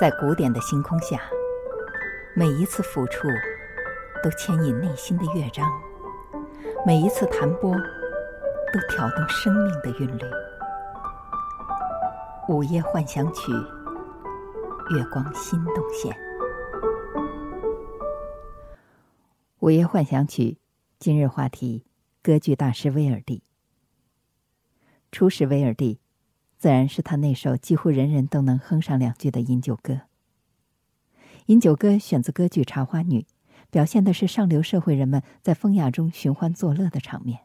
在古典的星空下，每一次抚触都牵引内心的乐章，每一次弹拨都挑动生命的韵律。午夜幻想曲，月光心动线。午夜幻想曲，今日话题：歌剧大师威尔第。初识威尔第。自然是他那首几乎人人都能哼上两句的《饮酒歌》。《饮酒歌》选自歌剧《茶花女》，表现的是上流社会人们在风雅中寻欢作乐的场面。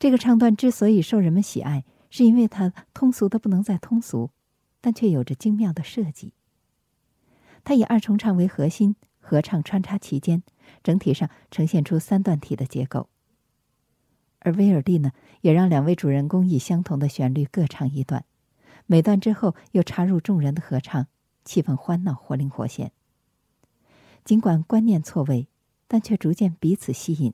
这个唱段之所以受人们喜爱，是因为它通俗的不能再通俗，但却有着精妙的设计。它以二重唱为核心，合唱穿插其间，整体上呈现出三段体的结构。而威尔第呢，也让两位主人公以相同的旋律各唱一段，每段之后又插入众人的合唱，气氛欢闹，活灵活现。尽管观念错位，但却逐渐彼此吸引。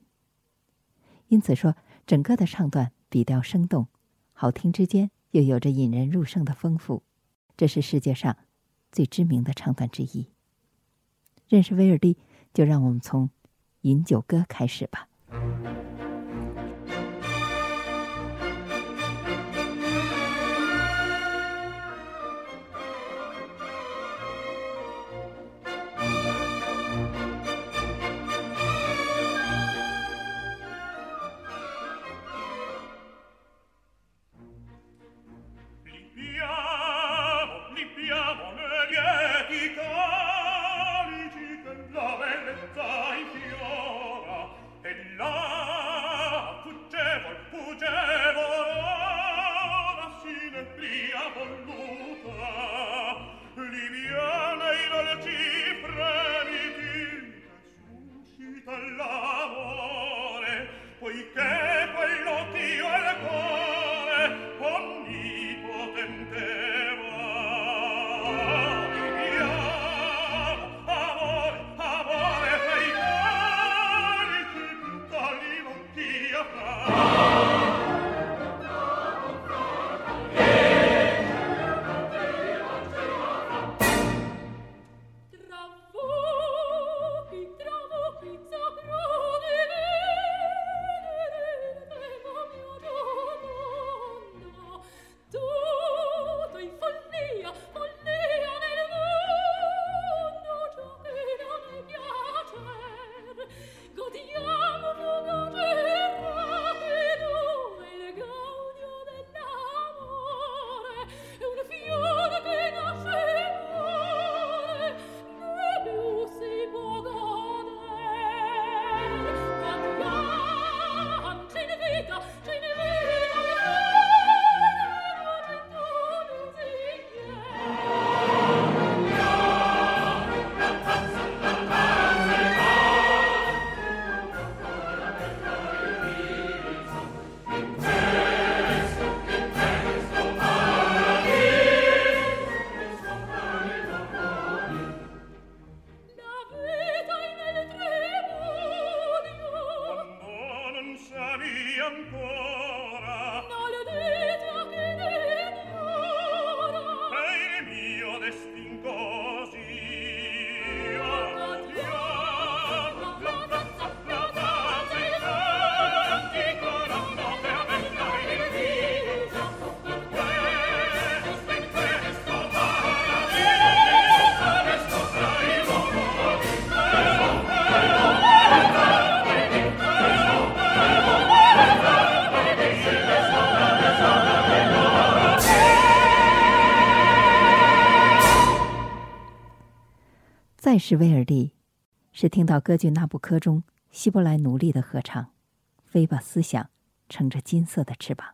因此说，整个的唱段笔调生动，好听之间又有着引人入胜的丰富，这是世界上最知名的唱段之一。认识威尔第，就让我们从《饮酒歌》开始吧。是威尔第，是听到歌剧《那不科》中希伯来奴隶的合唱，飞吧思想，乘着金色的翅膀。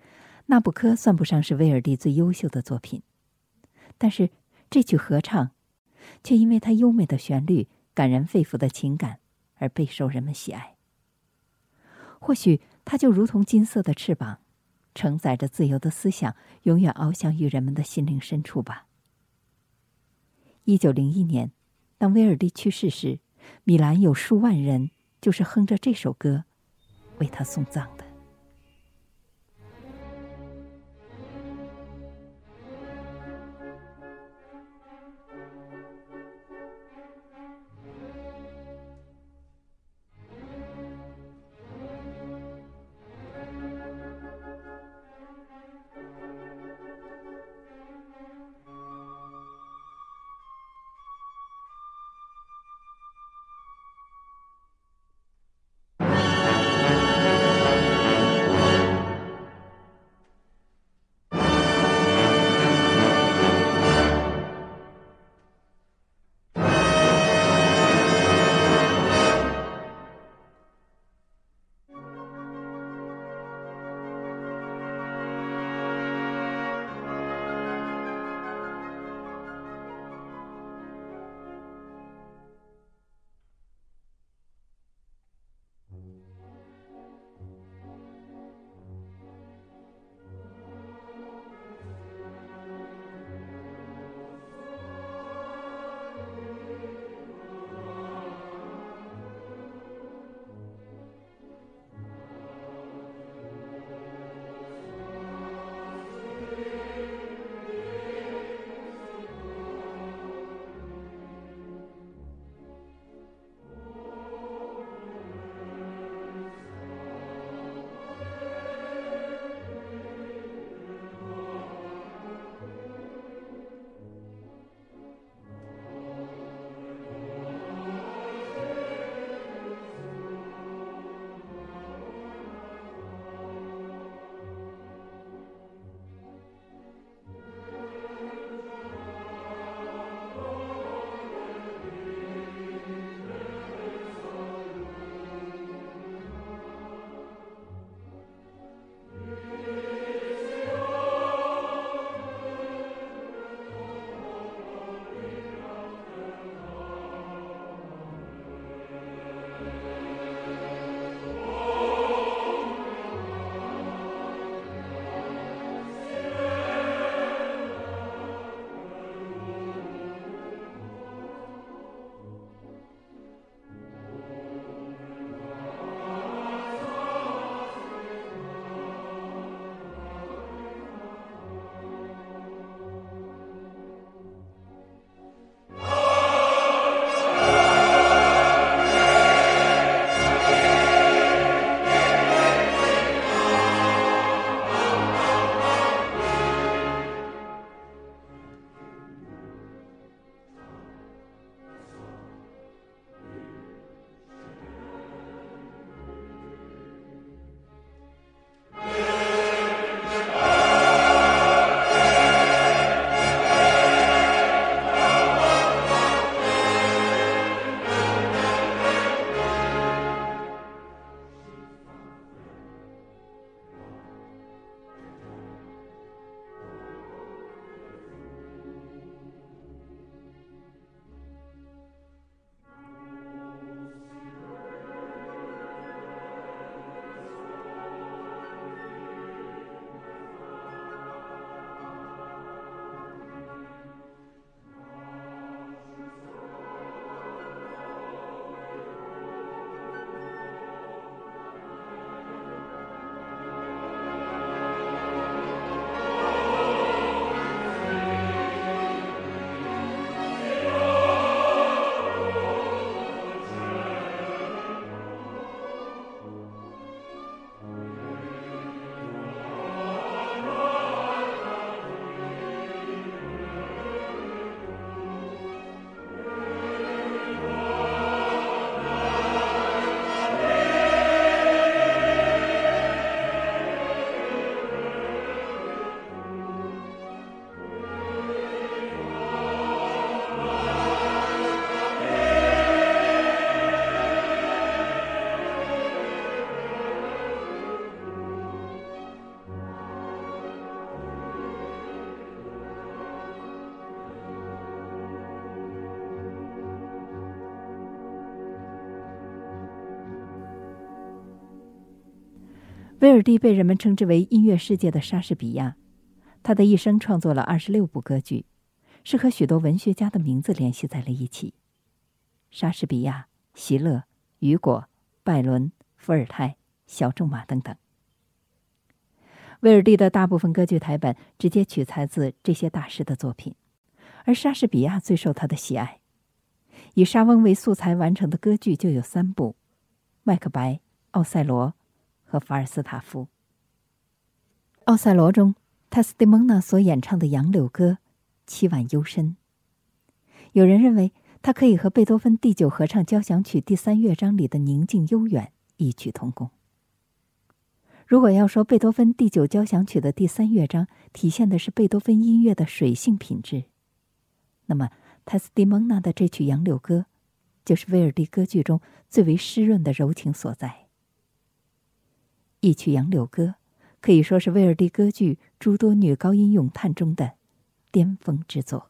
《那不科》算不上是威尔第最优秀的作品，但是这曲合唱，却因为它优美的旋律、感人肺腑的情感而备受人们喜爱。或许它就如同金色的翅膀，承载着自由的思想，永远翱翔于人们的心灵深处吧。一九零一年，当威尔第去世时，米兰有数万人就是哼着这首歌，为他送葬的。威尔蒂被人们称之为音乐世界的莎士比亚，他的一生创作了二十六部歌剧，是和许多文学家的名字联系在了一起：莎士比亚、席勒、雨果、拜伦、伏尔泰、小仲马等等。威尔第的大部分歌剧台本直接取材自这些大师的作品，而莎士比亚最受他的喜爱。以莎翁为素材完成的歌剧就有三部：《麦克白》《奥赛罗》和《法尔斯塔夫》。《奥赛罗》中，泰斯蒂蒙娜所演唱的《杨柳歌》凄婉幽深。有人认为，它可以和贝多芬第九合唱交响曲第三乐章里的宁静悠远异曲同工。如果要说贝多芬第九交响曲的第三乐章体现的是贝多芬音乐的水性品质，那么泰斯蒂蒙娜的这曲《杨柳歌》，就是威尔第歌剧中最为湿润的柔情所在。一曲《杨柳歌》可以说是威尔第歌剧诸多女高音咏叹中的巅峰之作。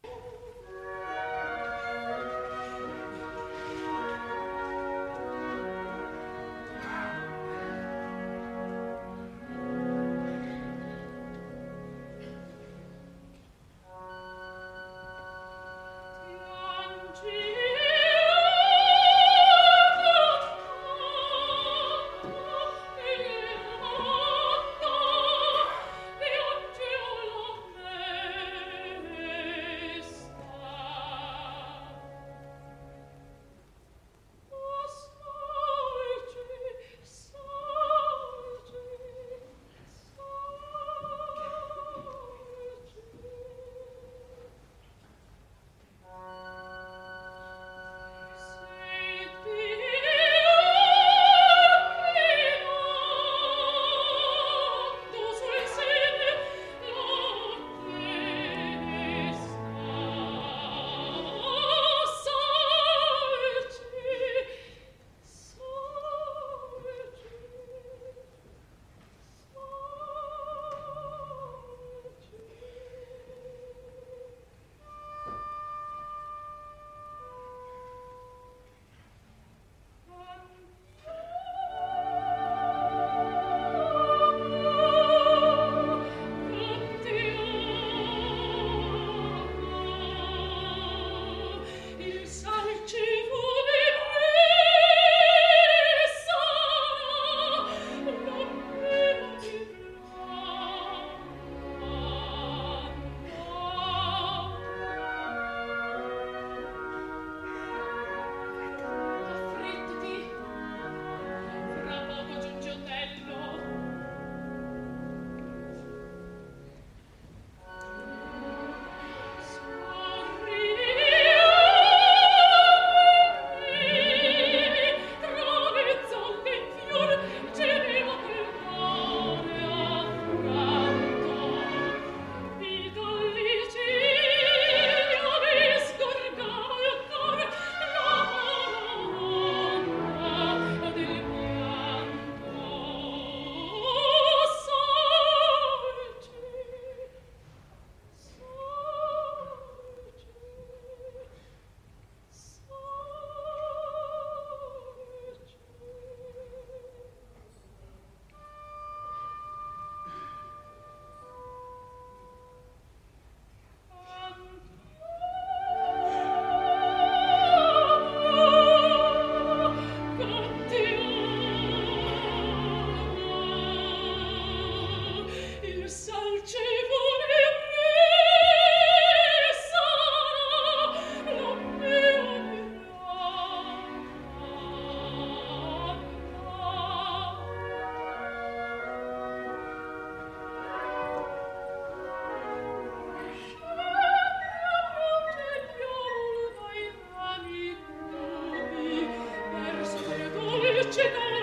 Luce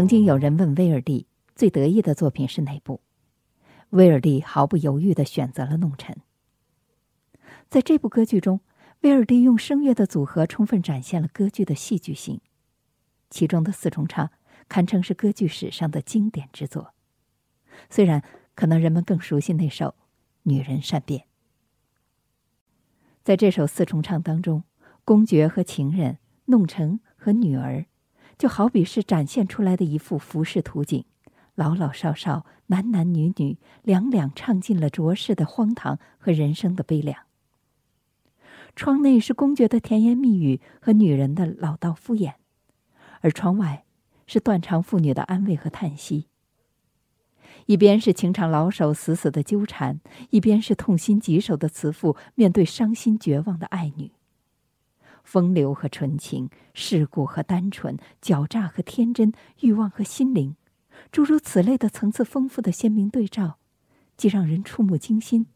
曾经有人问威尔第最得意的作品是哪部，威尔第毫不犹豫的选择了《弄臣》。在这部歌剧中，威尔第用声乐的组合充分展现了歌剧的戏剧性，其中的四重唱堪称是歌剧史上的经典之作。虽然可能人们更熟悉那首《女人善变》。在这首四重唱当中，公爵和情人、弄臣和女儿，就好比是展现出来的一幅浮世图景，老老少少、男男女女，两两唱尽了浊世的荒唐和人生的悲凉。窗内是公爵的甜言蜜语和女人的老道敷衍，而窗外是断肠妇女的安慰和叹息。一边是情场老手死死的纠缠，一边是痛心疾首的慈父面对伤心绝望的爱女。风流和纯情世故和单纯狡诈和天真欲望和心灵。诸如此类的层次丰富的鲜明对照既让人触目惊心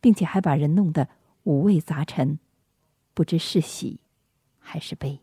并且还把人弄得五味杂陈不知是喜还是悲。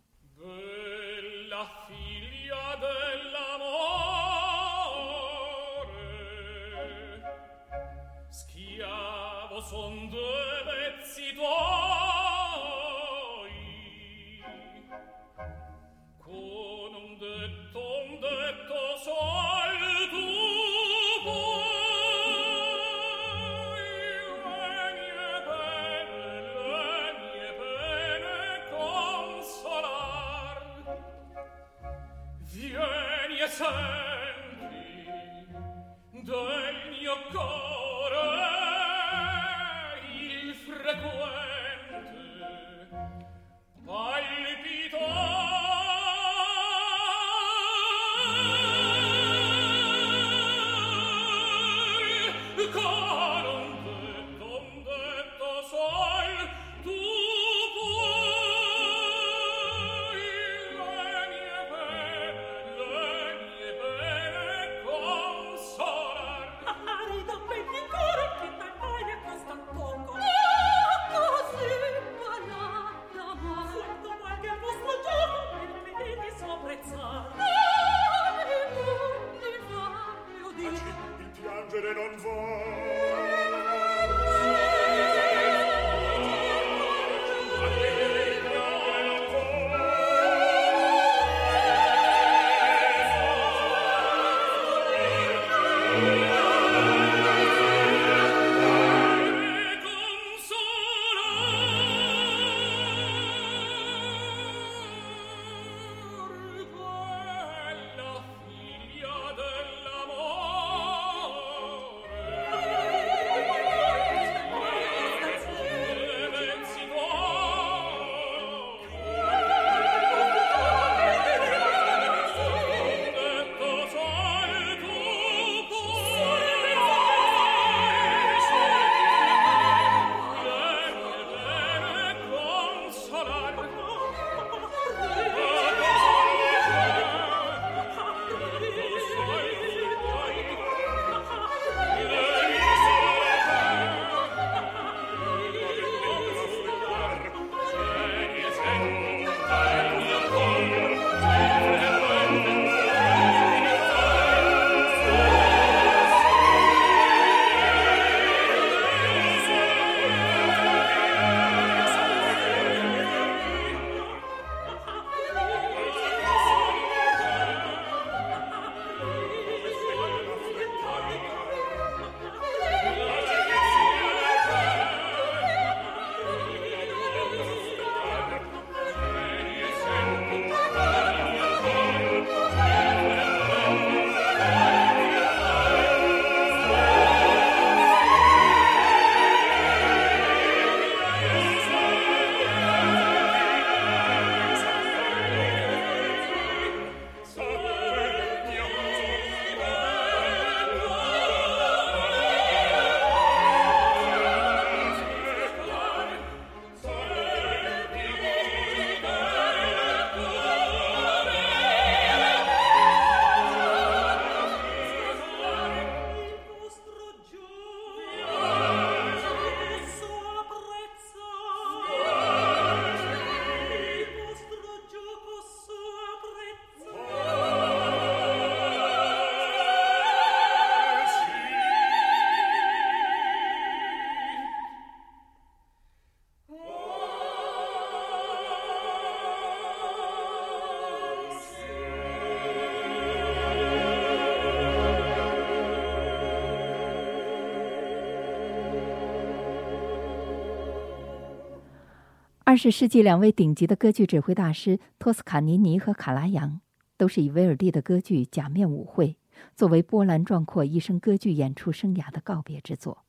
二十世纪两位顶级的歌剧指挥大师托斯卡尼尼和卡拉扬，都是以威尔第的歌剧《假面舞会》作为波澜壮阔一生歌剧演出生涯的告别之作。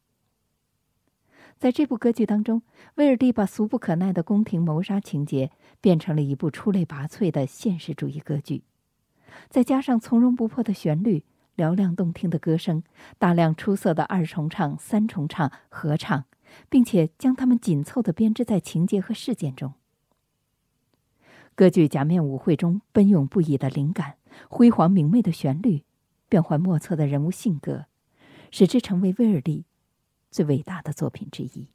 在这部歌剧当中，威尔第把俗不可耐的宫廷谋杀情节变成了一部出类拔萃的现实主义歌剧，再加上从容不迫的旋律、嘹亮动听的歌声、大量出色的二重唱、三重唱、合唱。并且将它们紧凑地编织在情节和事件中。歌剧《假面舞会》中奔涌不已的灵感、辉煌明媚的旋律、变幻莫测的人物性格，使之成为威尔利最伟大的作品之一。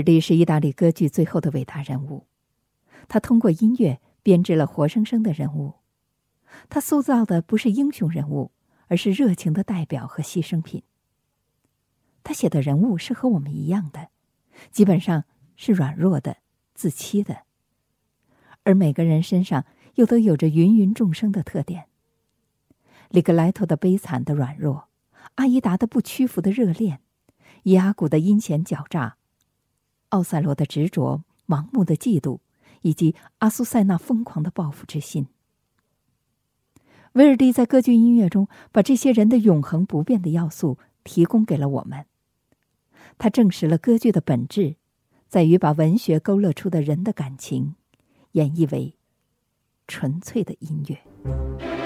威尔第是意大利歌剧最后的伟大人物，他通过音乐编织了活生生的人物，他塑造的不是英雄人物，而是热情的代表和牺牲品。他写的人物是和我们一样的，基本上是软弱的、自欺的，而每个人身上又都有着芸芸众生的特点。里格莱托的悲惨的软弱，阿依达的不屈服的热恋，伊阿古的阴险狡诈，奥赛罗的执着、盲目的嫉妒，以及阿苏塞那疯狂的报复之心。威尔第在歌剧音乐中把这些人的永恒不变的要素提供给了我们。他证实了歌剧的本质，在于把文学勾勒出的人的感情，演绎为纯粹的音乐。